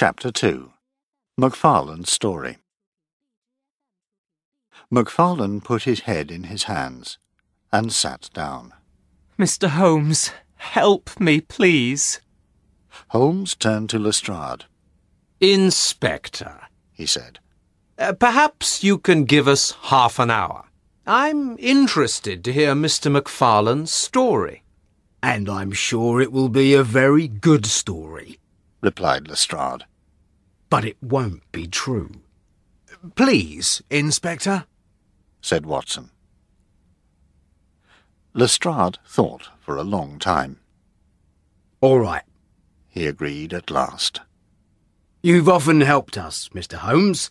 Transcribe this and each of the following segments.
Chapter 2 Macfarlane's Story Macfarlane put his head in his hands and sat down. Mr. Holmes, help me, please. Holmes turned to Lestrade. Inspector, he said. Uh, perhaps you can give us half an hour. I'm interested to hear Mr. Macfarlane's story. And I'm sure it will be a very good story, replied Lestrade. But it won't be true. Please, Inspector, said Watson. Lestrade thought for a long time. All right, he agreed at last. You've often helped us, Mr. Holmes.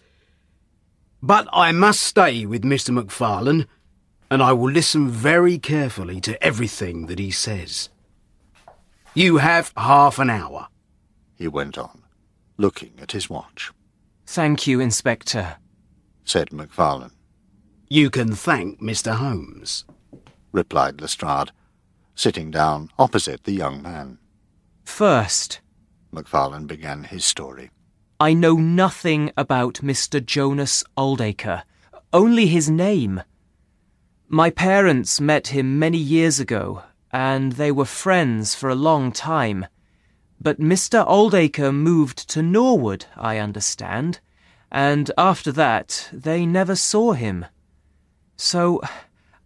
But I must stay with Mr. Macfarlane, and I will listen very carefully to everything that he says. You have half an hour, he went on, looking at his watch. Thank you, Inspector, said Macfarlane. You can thank Mr. Holmes, replied Lestrade, sitting down opposite the young man. First, Macfarlane began his story. I know nothing about Mr. Jonas Oldacre, only his name. My parents met him many years ago, and they were friends for a long time. But Mr. Oldacre moved to Norwood, I understand, and after that they never saw him. So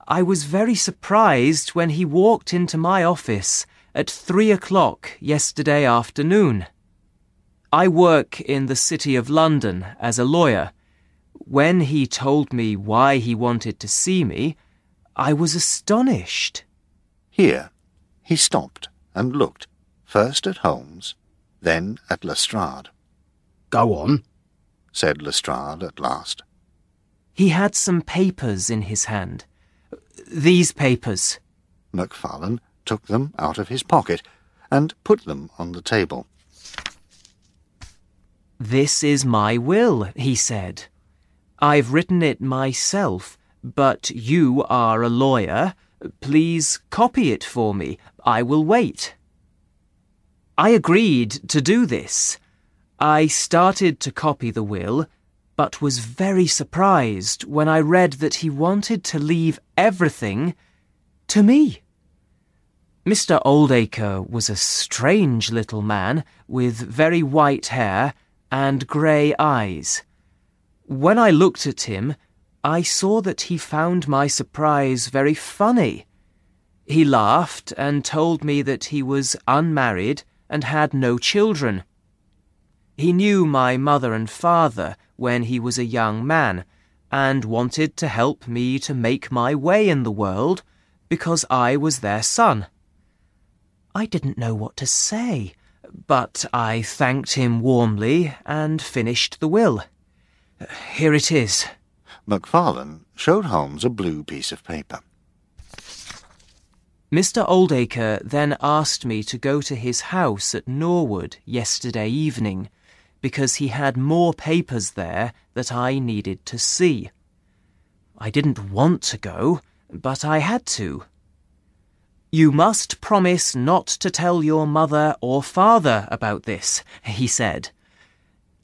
I was very surprised when he walked into my office at three o'clock yesterday afternoon. I work in the City of London as a lawyer. When he told me why he wanted to see me, I was astonished. Here, he stopped and looked, first at Holmes, then at Lestrade. Go on, said Lestrade at last. He had some papers in his hand. These papers. Macfarlane took them out of his pocket and put them on the table. This is my will, he said. I've written it myself, but you are a lawyer. Please copy it for me. I will wait. I agreed to do this. I started to copy the will, but was very surprised when I read that he wanted to leave everything to me. Mr. Oldacre was a strange little man with very white hair and grey eyes. When I looked at him, I saw that he found my surprise very funny. He laughed and told me that he was unmarried and had no children. He knew my mother and father when he was a young man and wanted to help me to make my way in the world because I was their son. I didn't know what to say but I thanked him warmly and finished the will. Here it is. Macfarlane showed Holmes a blue piece of paper. Mr. Oldacre then asked me to go to his house at Norwood yesterday evening because he had more papers there that I needed to see. I didn't want to go, but I had to. You must promise not to tell your mother or father about this, he said.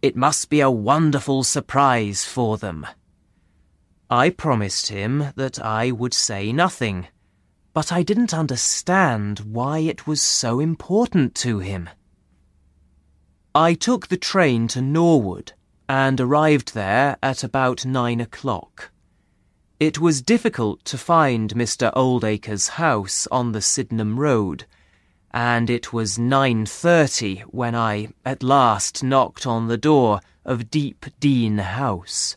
It must be a wonderful surprise for them. I promised him that I would say nothing, but I didn't understand why it was so important to him. I took the train to Norwood and arrived there at about nine o'clock. It was difficult to find Mr. Oldacre's house on the Sydenham Road, and it was 9.30 when I at last knocked on the door of Deep Dene House.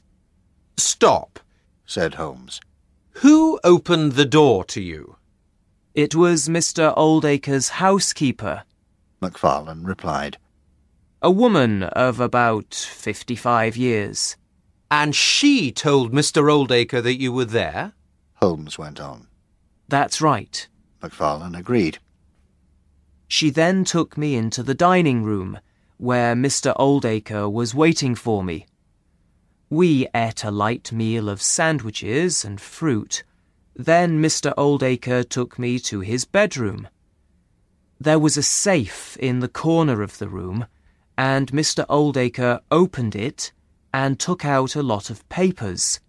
Stop, said Holmes. Who opened the door to you? It was Mr. Oldacre's housekeeper, Macfarlane replied. A woman of about fifty-five years. And she told Mr. Oldacre that you were there? Holmes went on. That's right. Macfarlane agreed. She then took me into the dining room, where Mr. Oldacre was waiting for me. We ate a light meal of sandwiches and fruit. Then Mr. Oldacre took me to his bedroom. There was a safe in the corner of the room, and Mr. Oldacre opened it and took out a lot of papers.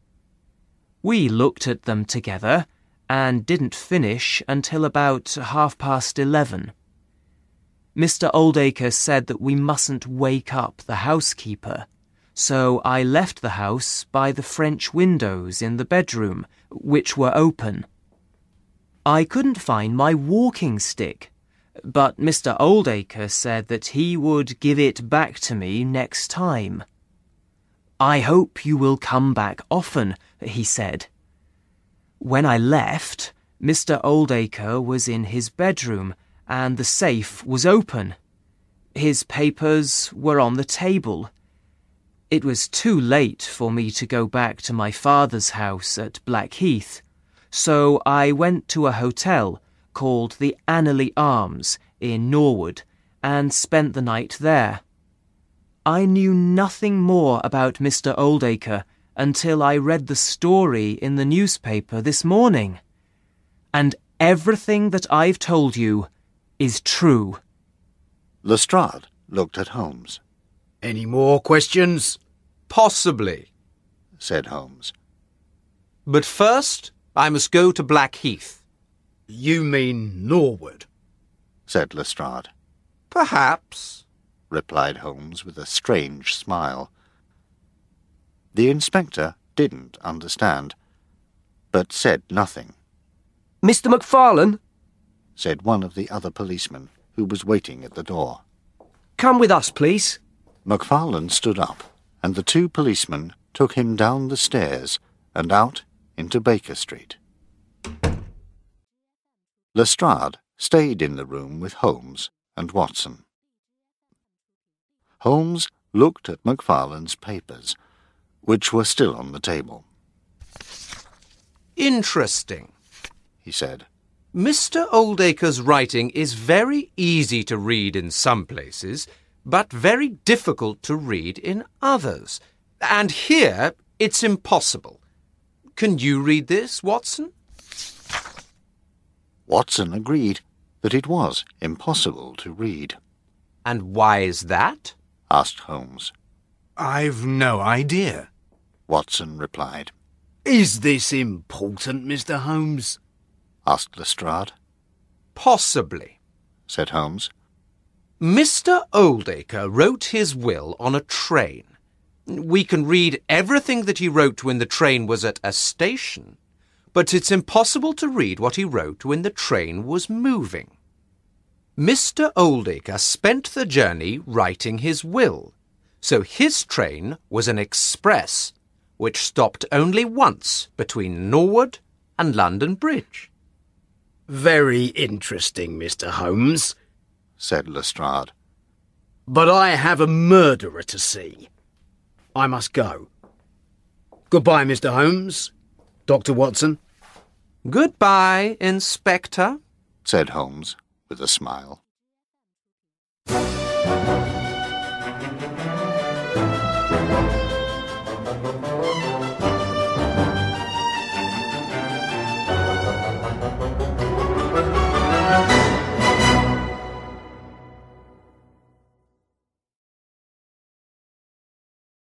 We looked at them together and didn't finish until about half past eleven. Mr. Oldacre said that we mustn't wake up the housekeeper, so I left the house by the French windows in the bedroom, which were open. I couldn't find my walking stick, but Mr. Oldacre said that he would give it back to me next time. I hope you will come back often, he said. When I left, Mr. Oldacre was in his bedroom and the safe was open. His papers were on the table. It was too late for me to go back to my father's house at Blackheath, so I went to a hotel called the Anerley Arms in Norwood and spent the night there. I knew nothing more about Mr. Oldacre until I read the story in the newspaper this morning. And everything that I've told you is true. Lestrade looked at Holmes. Any more questions? Possibly. said Holmes. But first, I must go to Blackheath. You mean Norwood? said Lestrade. Perhaps. replied Holmes with a strange smile. The inspector didn't understand, but said nothing, Mr. MacFarlane, said one of the other policemen who was waiting at the door. come with us, please. MacFarlane stood up, and the two policemen took him down the stairs and out into Baker Street. Lestrade stayed in the room with Holmes and Watson. Holmes looked at MacFarlane's papers, which were still on the table. Interesting. He said, Mr. Oldacre's writing is very easy to read in some places, but very difficult to read in others. And here it's impossible. Can you read this, Watson? Watson agreed that it was impossible to read. And why is that? asked Holmes. I've no idea. Watson replied, Is this important, Mr. Holmes? asked Lestrade, Possibly. said Holmes. Mr. Oldacre wrote his will on a train. We can read everything that he wrote when the train was at a station, but it's impossible to read what he wrote when the train was moving. Mr. Oldacre spent the journey writing his will, so his train was an express which stopped only once between Norwood and London Bridge. Very interesting, Mr. Holmes. Said Lestrade. But I have a murderer to see. I must go. Goodbye, Mr. Holmes. Dr. Watson. Goodbye, Inspector. said Holmes with a smile.